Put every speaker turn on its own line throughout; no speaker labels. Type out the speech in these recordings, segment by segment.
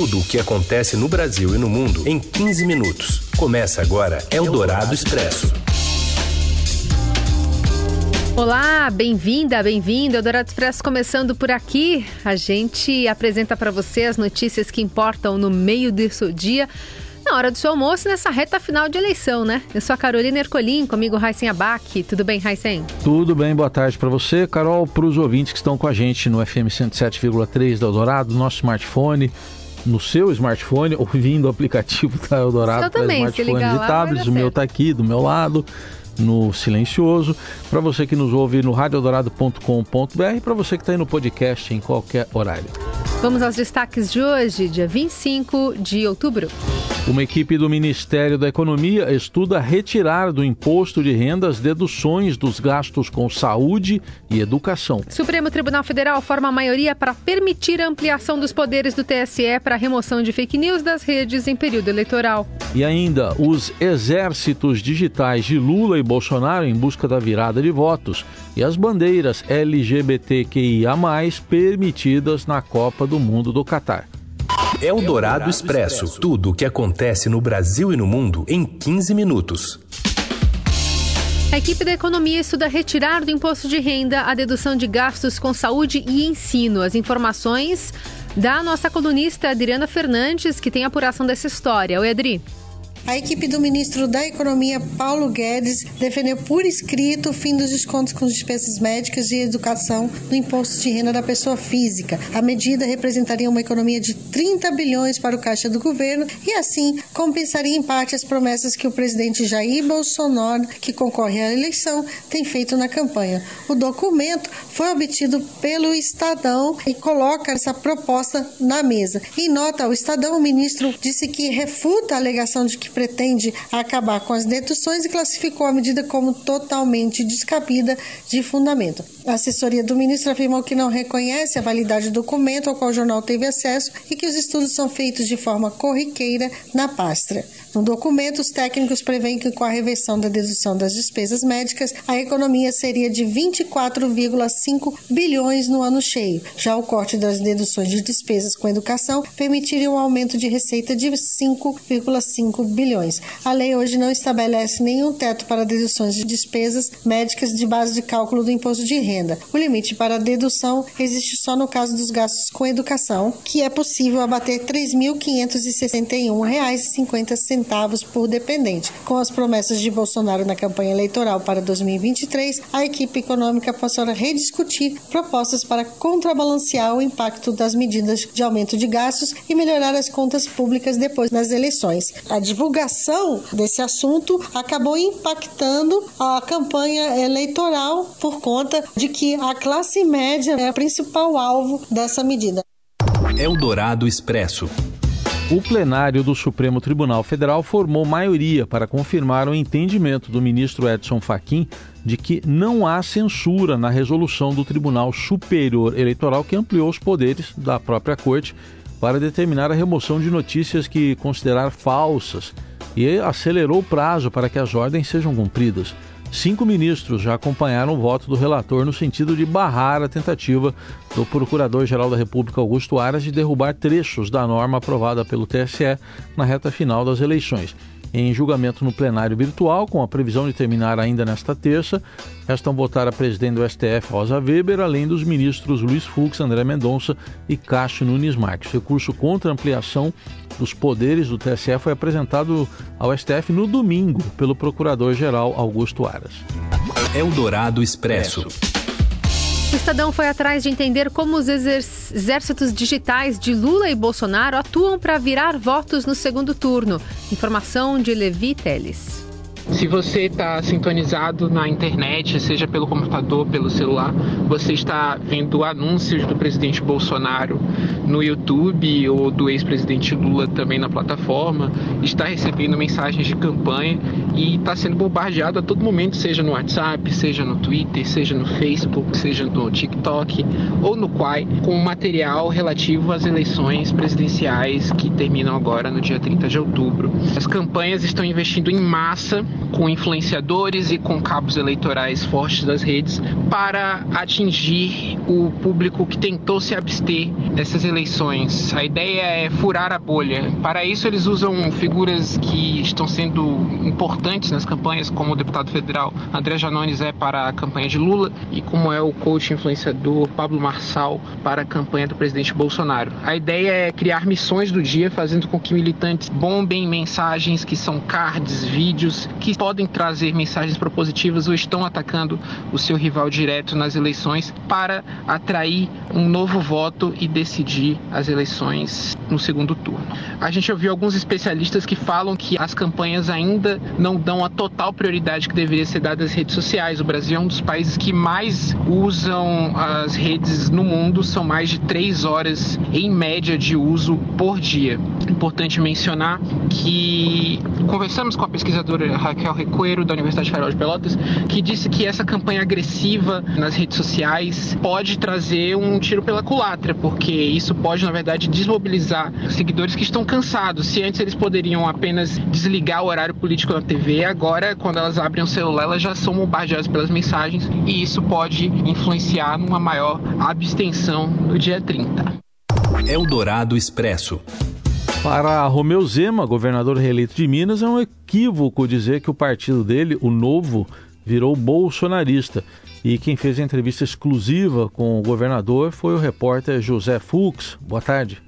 Tudo o que acontece no Brasil e no mundo em 15 minutos. Começa agora Eldorado Expresso.
Olá, bem-vinda, bem-vindo. Eldorado Expresso começando por aqui. A gente apresenta para você as notícias que importam no meio do seu dia na hora do seu almoço nessa reta final de eleição, né? Eu sou a Carolina Ercolim, comigo Raicen Abac. Tudo bem, Raicen?
Tudo bem, boa tarde para você, Carol, para os ouvintes que estão com a gente no FM 107,3 da Eldorado, nosso smartphone, no seu smartphone, ouvindo o aplicativo da Eldorado para smartphones e tablets. O meu está aqui do meu lado no Silencioso. Para você que nos ouve no radioeldorado.com.br e para você que está aí no podcast em qualquer horário.
Vamos aos destaques de hoje, dia 25 de outubro.
Uma equipe do Ministério da Economia estuda retirar do imposto de renda as deduções dos gastos com saúde e educação.
Supremo Tribunal Federal forma a maioria para permitir a ampliação dos poderes do TSE para a remoção de fake news das redes em período eleitoral.
E ainda, os exércitos digitais de Lula e Bolsonaro em busca da virada de votos e as bandeiras LGBTQIA, permitidas na Copa do Mundo do Catar.
É o Dourado Expresso. Tudo o que acontece no Brasil e no mundo em 15 minutos.
A equipe da economia estuda retirar do imposto de renda a dedução de gastos com saúde e ensino. As informações da nossa colunista Adriana Fernandes, que tem apuração dessa história. Oi, Adri.
A equipe do ministro da Economia, Paulo Guedes, defendeu por escrito o fim dos descontos com despesas médicas e educação no imposto de renda da pessoa física. A medida representaria uma economia de 30 bilhões para o caixa do governo e, assim, compensaria em parte as promessas que o presidente Jair Bolsonaro, que concorre à eleição, tem feito na campanha. O documento foi obtido pelo Estadão e coloca essa proposta na mesa. Em nota ao Estadão, o ministro disse que refuta a alegação de que pretende acabar com as deduções e classificou a medida como totalmente descabida de fundamento. A assessoria do ministro afirmou que não reconhece a validade do documento ao qual o jornal teve acesso e que os estudos são feitos de forma corriqueira na pasta. No documento, os técnicos prevêem que com a reversão da dedução das despesas médicas, a economia seria de 24,5 bilhões no ano cheio. Já o corte das deduções de despesas com educação permitiria um aumento de receita de 5,5 bilhões. A lei hoje não estabelece nenhum teto para deduções de despesas médicas de base de cálculo do imposto de renda. O limite para dedução existe só no caso dos gastos com educação, que é possível abater R$ 3.561,50 centavos por dependente. Com as promessas de Bolsonaro na campanha eleitoral para 2023, a equipe econômica passou a rediscutir propostas para contrabalancear o impacto das medidas de aumento de gastos e melhorar as contas públicas depois das eleições. A divulgação desse assunto acabou impactando a campanha eleitoral por conta de que a classe média é o principal alvo dessa medida.
Eldorado Expresso.
O plenário do Supremo Tribunal Federal formou maioria para confirmar o entendimento do ministro Edson Fachin de que não há censura na resolução do Tribunal Superior Eleitoral que ampliou os poderes da própria corte para determinar a remoção de notícias que considerar falsas e acelerou o prazo para que as ordens sejam cumpridas. Cinco ministros já acompanharam o voto do relator no sentido de barrar a tentativa do Procurador-Geral da República Augusto Aras de derrubar trechos da norma aprovada pelo TSE na reta final das eleições. Em julgamento no plenário virtual, com a previsão de terminar ainda nesta terça, restam votar a presidente do STF, Rosa Weber, além dos ministros Luiz Fux, André Mendonça e Cássio Nunes Marques. Recurso contra a ampliação dos poderes do TSE foi apresentado ao STF no domingo pelo Procurador-Geral Augusto Aras.
Eldorado Expresso.
O Estadão foi atrás de entender como os exércitos digitais de Lula e Bolsonaro atuam para virar votos no segundo turno. Informação de Levi Teles.
Se você está sintonizado na internet, seja pelo computador, pelo celular, você está vendo anúncios do presidente Bolsonaro no YouTube ou do ex-presidente Lula também na plataforma, está recebendo mensagens de campanha e está sendo bombardeado a todo momento, seja no WhatsApp, seja no Twitter, seja no Facebook, seja no TikTok ou no Quai, com material relativo às eleições presidenciais que terminam agora no dia 30 de outubro. As campanhas estão investindo em massa com influenciadores e com cabos eleitorais fortes das redes para atingir o público que tentou se abster dessas eleições. A ideia é furar a bolha. Para isso, eles usam figuras que estão sendo importantes nas campanhas, como o deputado federal André Janones é para a campanha de Lula e como é o coach influenciador Pablo Marçal para a campanha do presidente Bolsonaro. A ideia é criar missões do dia, fazendo com que militantes bombem mensagens que são cards, vídeos, que podem trazer mensagens propositivas ou estão atacando o seu rival direto nas eleições para atrair um novo voto e decidir as eleições no segundo turno. A gente ouviu alguns especialistas que falam que as campanhas ainda não dão a total prioridade que deveria ser dada às redes sociais. O Brasil é um dos países que mais usam as redes no mundo, são mais de três horas em média de uso por dia. Importante mencionar que conversamos com a pesquisadora Raquel Recoeiro, da Universidade Federal de Pelotas, que disse que essa campanha agressiva nas redes sociais pode trazer um tiro pela culatra, porque isso pode, na verdade, desmobilizar seguidores que estão cansados. Se antes eles poderiam apenas desligar o horário político na TV, agora, quando elas abrem o celular, elas já são bombardeadas pelas mensagens e isso pode influenciar numa maior abstenção no dia 30.
Eldorado Expresso.
Para Romeu Zema, governador reeleito de Minas, é um equívoco dizer que o partido dele, o Novo, virou bolsonarista. E quem fez a entrevista exclusiva com o governador foi o repórter José Fux. Boa tarde.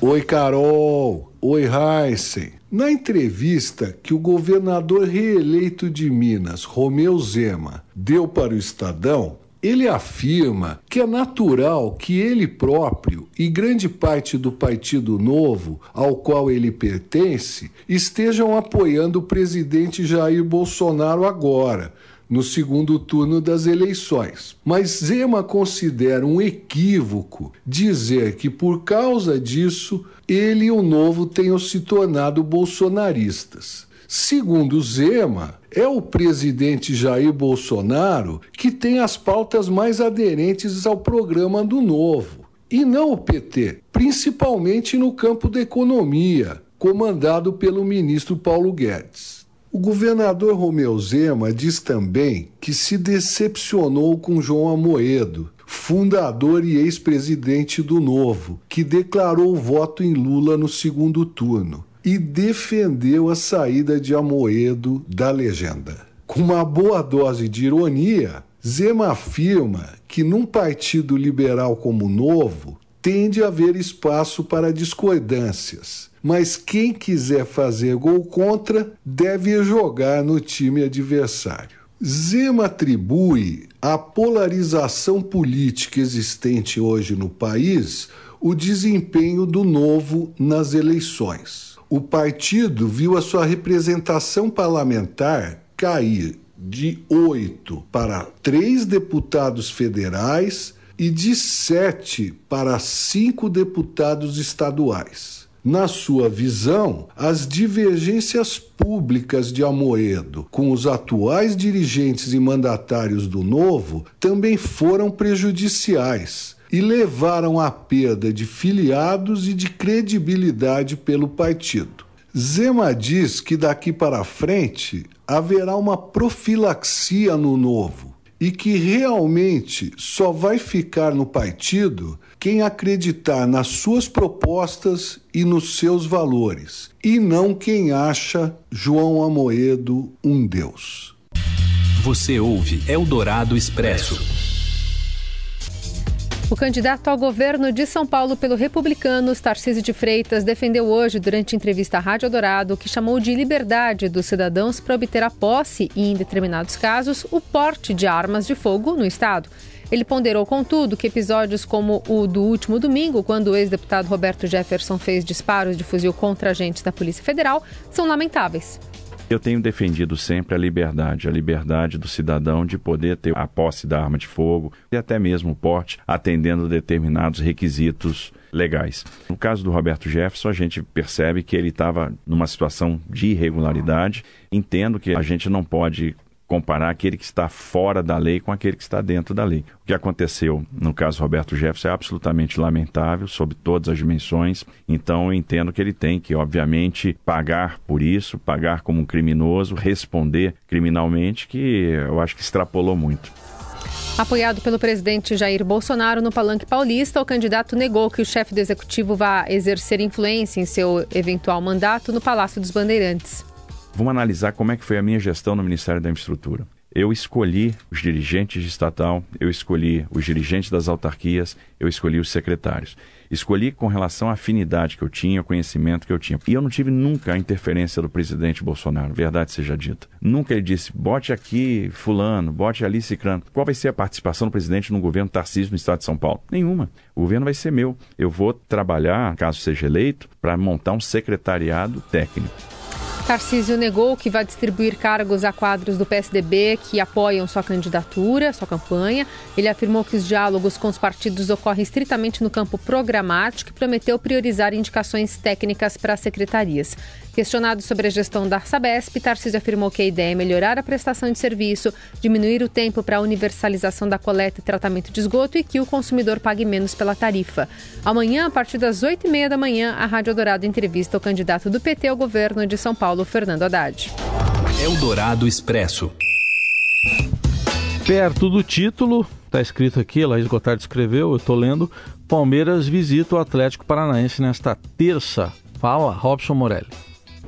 Oi, Carol. Oi, Heisen. Na entrevista que o governador reeleito de Minas, Romeu Zema, deu para o Estadão, ele afirma que é natural que ele próprio e grande parte do Partido Novo, ao qual ele pertence, estejam apoiando o presidente Jair Bolsonaro agora, no segundo turno das eleições. Mas Zema considera um equívoco dizer que, por causa disso, ele e o Novo tenham se tornado bolsonaristas. Segundo Zema, é o presidente Jair Bolsonaro que tem as pautas mais aderentes ao programa do Novo, e não o PT, principalmente no campo da economia, comandado pelo ministro Paulo Guedes. O governador Romeu Zema diz também que se decepcionou com João Amoedo, fundador e ex-presidente do Novo, que declarou voto em Lula no segundo turno e defendeu a saída de Amoedo da legenda. Com uma boa dose de ironia, Zema afirma que num partido liberal como o Novo tende a haver espaço para discordâncias, mas quem quiser fazer gol contra deve jogar no time adversário. Zema atribui à polarização política existente hoje no país o desempenho do Novo nas eleições o partido viu a sua representação parlamentar cair de oito para três deputados federais e de sete para cinco deputados estaduais. Na sua visão, as divergências públicas de Amoedo com os atuais dirigentes e mandatários do Novo também foram prejudiciais e levaram à perda de filiados e de credibilidade pelo partido. Zema diz que daqui para frente haverá uma profilaxia no novo e que realmente só vai ficar no partido quem acreditar nas suas propostas e nos seus valores, e não quem acha João Amoedo um deus.
Você ouve Eldorado Expresso.
O candidato ao governo de São Paulo pelo Republicanos, Tarcísio de Freitas, defendeu hoje, durante entrevista à Rádio Dourado, que chamou de liberdade dos cidadãos para obter a posse e, em determinados casos, o porte de armas de fogo no Estado. Ele ponderou, contudo, que episódios como o do último domingo, quando o ex-deputado Roberto Jefferson fez disparos de fuzil contra agentes da Polícia Federal, são lamentáveis.
Eu tenho defendido sempre a liberdade, a liberdade do cidadão de poder ter a posse da arma de fogo e até mesmo o porte, atendendo determinados requisitos legais. No caso do Roberto Jefferson, a gente percebe que ele estava numa situação de irregularidade. Entendo que a gente não pode comparar aquele que está fora da lei com aquele que está dentro da lei. O que aconteceu no caso Roberto Jefferson é absolutamente lamentável, sob todas as dimensões. Então, eu entendo que ele tem que, obviamente, pagar por isso, pagar como um criminoso, responder criminalmente, que eu acho que extrapolou muito.
Apoiado pelo presidente Jair Bolsonaro no Palanque Paulista, o candidato negou que o chefe do executivo vá exercer influência em seu eventual mandato no Palácio dos Bandeirantes.
Vamos analisar como é que foi a minha gestão no Ministério da Infraestrutura. Eu escolhi os dirigentes de estatal, eu escolhi os dirigentes das autarquias, eu escolhi os secretários. Escolhi com relação à afinidade que eu tinha, o conhecimento que eu tinha. E eu não tive nunca a interferência do presidente Bolsonaro, verdade seja dita. Nunca ele disse, bote aqui fulano, bote ali cicrano. Qual vai ser a participação do presidente no governo Tarcísio no estado de São Paulo? Nenhuma. O governo vai ser meu. Eu vou trabalhar, caso seja eleito, para montar um secretariado técnico.
Tarcísio negou que vai distribuir cargos a quadros do PSDB que apoiam sua candidatura, sua campanha. Ele afirmou que os diálogos com os partidos ocorrem estritamente no campo programático e prometeu priorizar indicações técnicas para as secretarias. Questionado sobre a gestão da Sabesp, Tarcísio afirmou que a ideia é melhorar a prestação de serviço, diminuir o tempo para a universalização da coleta e tratamento de esgoto e que o consumidor pague menos pela tarifa. Amanhã, a partir das 8h30 da manhã, a Rádio Dourado entrevista o candidato do PT ao governo de São Paulo, Fernando Haddad.
Eldorado Expresso.
Perto do título, está escrito aqui, Laís Gotardo escreveu, eu estou lendo, Palmeiras visita o Atlético Paranaense nesta terça. Fala, Robson Morelli.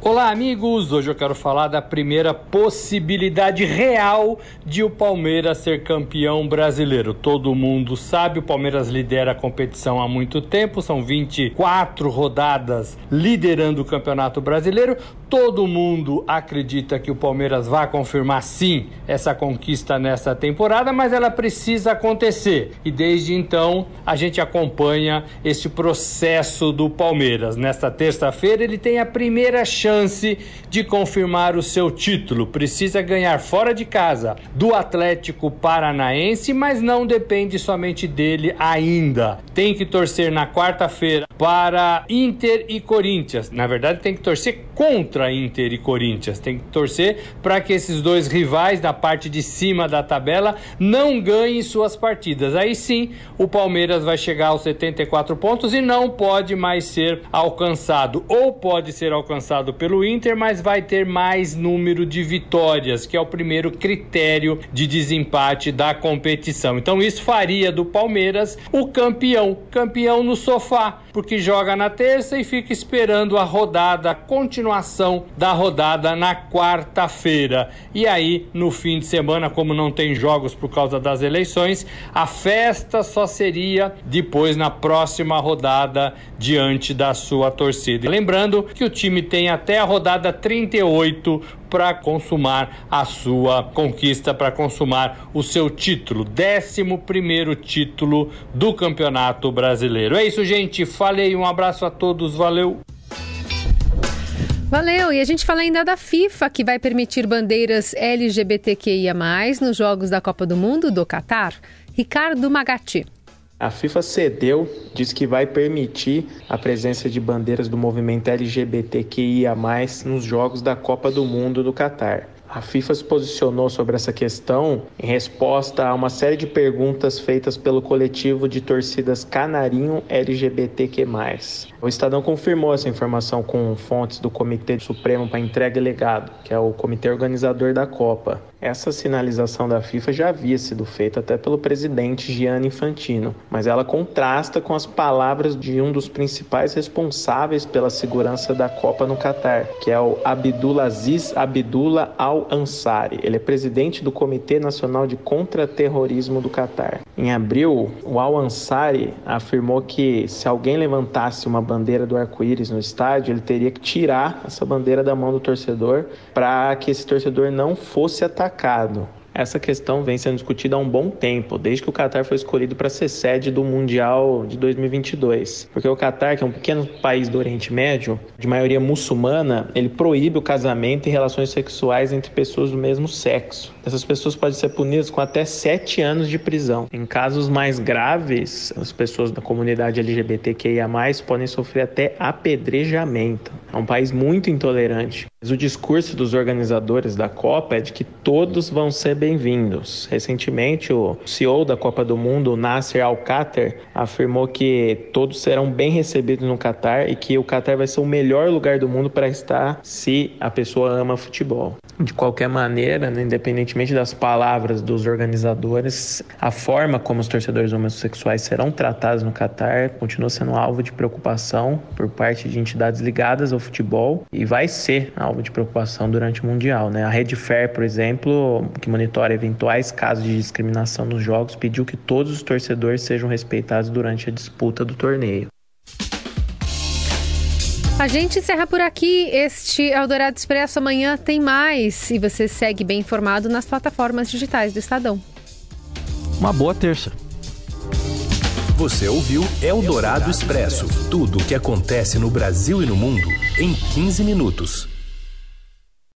Olá, amigos! Hoje eu quero falar da primeira possibilidade real de o Palmeiras ser campeão brasileiro. Todo mundo sabe, o Palmeiras lidera a competição há muito tempo, são 24 rodadas liderando o Campeonato Brasileiro. Todo mundo acredita que o Palmeiras vai confirmar sim essa conquista nessa temporada, mas ela precisa acontecer. E desde então a gente acompanha este processo do Palmeiras. Nesta terça-feira ele tem a primeira chance de confirmar o seu título. Precisa ganhar fora de casa do Atlético Paranaense, mas não depende somente dele ainda. Tem que torcer na quarta-feira para Inter e Corinthians. Na verdade, tem que torcer contra Inter e Corinthians. Tem que torcer para que esses dois rivais da parte de cima da tabela não ganhem suas partidas. Aí sim, o Palmeiras vai chegar aos 74 pontos e não pode mais ser alcançado. Ou pode ser alcançado pelo Inter, mas vai ter mais número de vitórias, que é o primeiro critério de desempate da competição. Então isso faria do Palmeiras o campeão, campeão no sofá, porque joga na terça e fica esperando a rodada, continuação da rodada na quarta-feira. E aí, no fim de semana, como não tem jogos por causa das eleições, a festa só seria depois na próxima rodada diante da sua torcida. Lembrando que o time tem até a rodada 38 para consumar a sua conquista, para consumar o seu título, 11 primeiro título do Campeonato Brasileiro. É isso, gente. Falei, um abraço a todos, valeu.
Valeu! E a gente fala ainda da FIFA, que vai permitir bandeiras LGBTQIA, nos Jogos da Copa do Mundo do Catar. Ricardo Magatti.
A FIFA cedeu, diz que vai permitir a presença de bandeiras do movimento LGBTQIA, nos Jogos da Copa do Mundo do Catar. A FIFA se posicionou sobre essa questão em resposta a uma série de perguntas feitas pelo coletivo de torcidas Canarinho LGBTQ+. O Estadão confirmou essa informação com fontes do Comitê Supremo para Entrega e Legado, que é o comitê organizador da Copa. Essa sinalização da FIFA já havia sido feita até pelo presidente Gianni Infantino, mas ela contrasta com as palavras de um dos principais responsáveis pela segurança da Copa no Catar, que é o Abdulaziz Abdullah Al-Ansari. Ele é presidente do Comitê Nacional de Contra-Terrorismo do Catar. Em abril, o Al-Ansari afirmou que se alguém levantasse uma bandeira do arco-íris no estádio, ele teria que tirar essa bandeira da mão do torcedor para que esse torcedor não fosse atacado atacado. Essa questão vem sendo discutida há um bom tempo, desde que o Catar foi escolhido para ser sede do Mundial de 2022. Porque o Catar, que é um pequeno país do Oriente Médio, de maioria muçulmana, ele proíbe o casamento e relações sexuais entre pessoas do mesmo sexo. Essas pessoas podem ser punidas com até sete anos de prisão. Em casos mais graves, as pessoas da comunidade LGBTQIA podem sofrer até apedrejamento. É um país muito intolerante. O discurso dos organizadores da Copa é de que todos vão ser bem-vindos. Recentemente, o CEO da Copa do Mundo, Nasser Al-Khater, afirmou que todos serão bem recebidos no Catar e que o Catar vai ser o melhor lugar do mundo para estar se a pessoa ama futebol. De qualquer maneira, né, independentemente das palavras dos organizadores, a forma como os torcedores homossexuais serão tratados no Catar continua sendo alvo de preocupação por parte de entidades ligadas ao futebol e vai ser alvo de preocupação durante o Mundial. Né? A Rede Fair, por exemplo, que monitora eventuais casos de discriminação nos jogos, pediu que todos os torcedores sejam respeitados durante a disputa do torneio.
A gente encerra por aqui este Eldorado Expresso. Amanhã tem mais e você segue bem informado nas plataformas digitais do Estadão.
Uma boa terça.
Você ouviu Eldorado Expresso tudo o que acontece no Brasil e no mundo em 15 minutos.